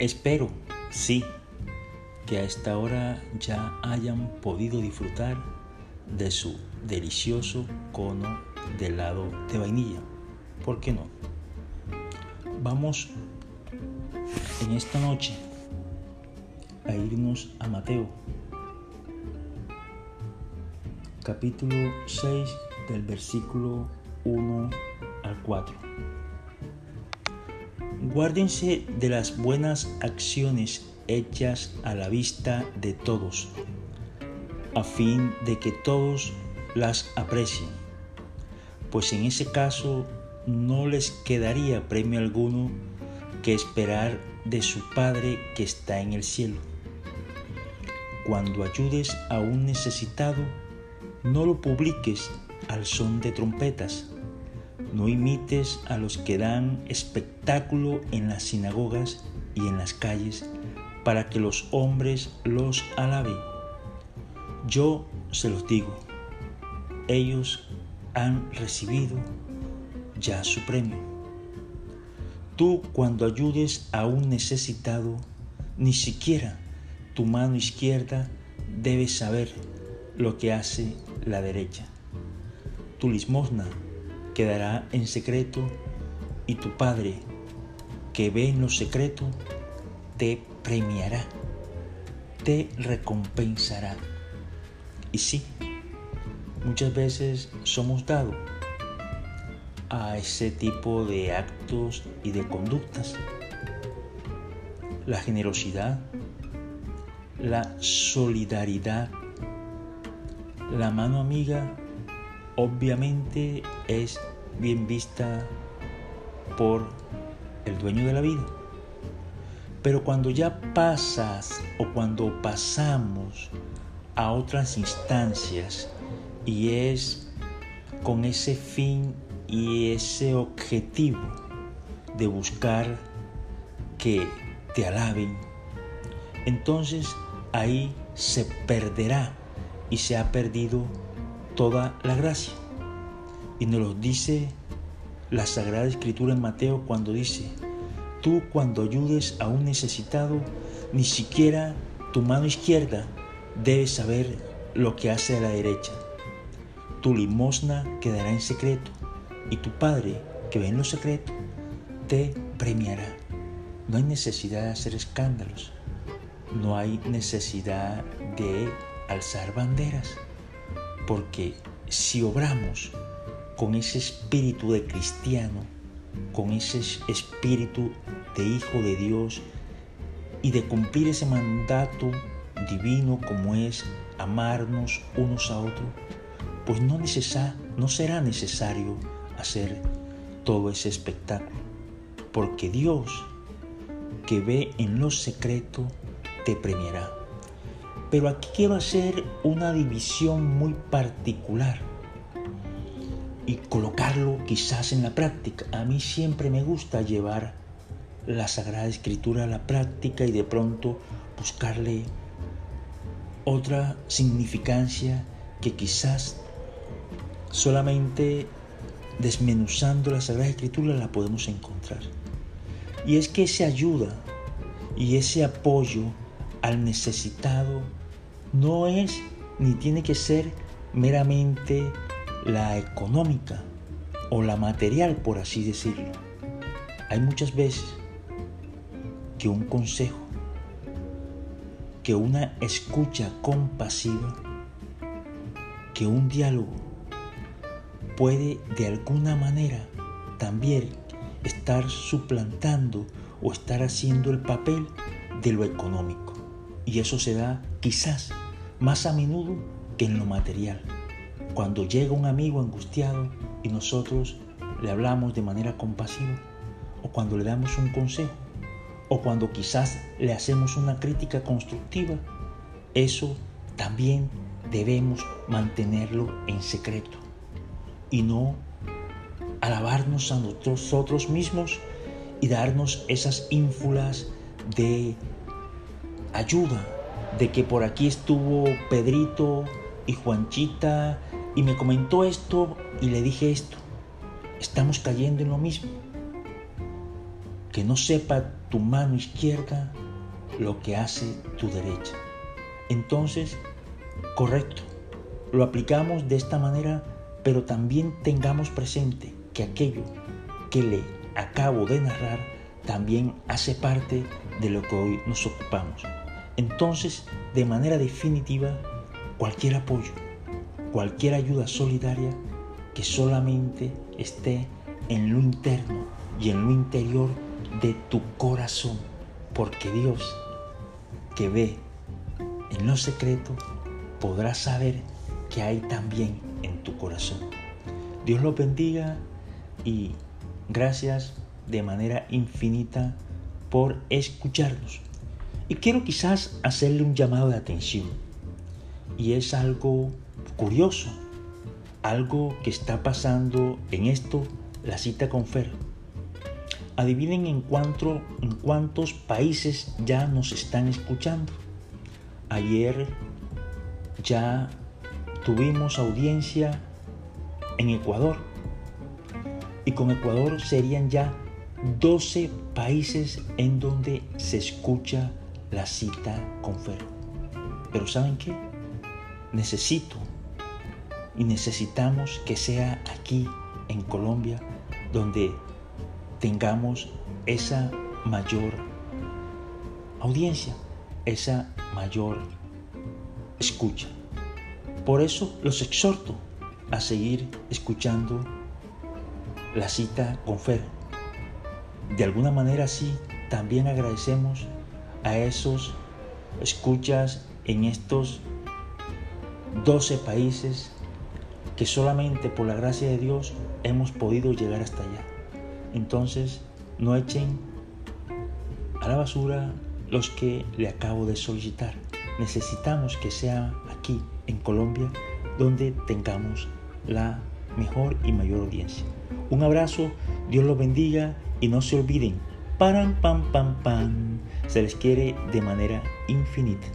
Espero, sí, que a esta hora ya hayan podido disfrutar de su delicioso cono de helado de vainilla. ¿Por qué no? Vamos en esta noche a irnos a Mateo, capítulo 6 del versículo 1 al 4. Guárdense de las buenas acciones hechas a la vista de todos, a fin de que todos las aprecien, pues en ese caso no les quedaría premio alguno que esperar de su Padre que está en el cielo. Cuando ayudes a un necesitado, no lo publiques al son de trompetas. No imites a los que dan espectáculo en las sinagogas y en las calles para que los hombres los alaben. Yo se los digo, ellos han recibido ya su premio. Tú cuando ayudes a un necesitado, ni siquiera tu mano izquierda debe saber lo que hace la derecha. Tu limosna quedará en secreto y tu Padre, que ve en lo secreto, te premiará, te recompensará. Y sí, muchas veces somos dados a ese tipo de actos y de conductas. La generosidad, la solidaridad, la mano amiga obviamente es bien vista por el dueño de la vida. Pero cuando ya pasas o cuando pasamos a otras instancias y es con ese fin y ese objetivo de buscar que te alaben, entonces ahí se perderá y se ha perdido toda la gracia. Y nos lo dice la Sagrada Escritura en Mateo cuando dice, tú cuando ayudes a un necesitado, ni siquiera tu mano izquierda debe saber lo que hace a la derecha. Tu limosna quedará en secreto y tu Padre, que ve en lo secreto, te premiará. No hay necesidad de hacer escándalos, no hay necesidad de alzar banderas, porque si obramos con ese espíritu de cristiano, con ese espíritu de hijo de Dios y de cumplir ese mandato divino como es amarnos unos a otros, pues no, será necesario hacer todo ese espectáculo, porque Dios que ve en lo secreto te premiará. Pero aquí quiero hacer una división muy particular y colocarlo quizás en la práctica. A mí siempre me gusta llevar la Sagrada Escritura a la práctica y de pronto buscarle otra significancia que quizás solamente desmenuzando la Sagrada Escritura la podemos encontrar. Y es que esa ayuda y ese apoyo al necesitado no es ni tiene que ser meramente la económica o la material, por así decirlo. Hay muchas veces que un consejo, que una escucha compasiva, que un diálogo puede de alguna manera también estar suplantando o estar haciendo el papel de lo económico. Y eso se da quizás más a menudo que en lo material. Cuando llega un amigo angustiado y nosotros le hablamos de manera compasiva, o cuando le damos un consejo, o cuando quizás le hacemos una crítica constructiva, eso también debemos mantenerlo en secreto y no alabarnos a nosotros mismos y darnos esas ínfulas de ayuda, de que por aquí estuvo Pedrito y Juanchita y me comentó esto y le dije esto. Estamos cayendo en lo mismo. que no sepa tu mano izquierda lo que hace tu derecha. Entonces, correcto, lo aplicamos de esta manera, pero también tengamos presente que aquello que le acabo de narrar también hace parte de lo que hoy nos ocupamos. Entonces, de manera definitiva, cualquier apoyo, cualquier ayuda solidaria que solamente esté en lo interno y en lo interior de tu corazón, porque Dios que ve en lo secreto podrá saber que hay también en tu corazón. Dios los bendiga y gracias de manera infinita por escucharnos. Y quiero quizás hacerle un llamado de atención. Y es algo curioso, algo que está pasando en esto, la cita con Fer. Adivinen en, cuánto, en cuántos países ya nos están escuchando. Ayer ya tuvimos audiencia en Ecuador. Y con Ecuador serían ya 12 países en donde se escucha la cita con Fer. Pero ¿saben qué? Necesito y necesitamos que sea aquí en Colombia donde tengamos esa mayor audiencia, esa mayor escucha. Por eso los exhorto a seguir escuchando la cita con Fer. De alguna manera sí, también agradecemos a esos escuchas en estos 12 países que solamente por la gracia de Dios hemos podido llegar hasta allá. Entonces, no echen a la basura los que le acabo de solicitar. Necesitamos que sea aquí, en Colombia, donde tengamos la mejor y mayor audiencia. Un abrazo, Dios los bendiga y no se olviden, paran, pam, pam, pam, se les quiere de manera infinita.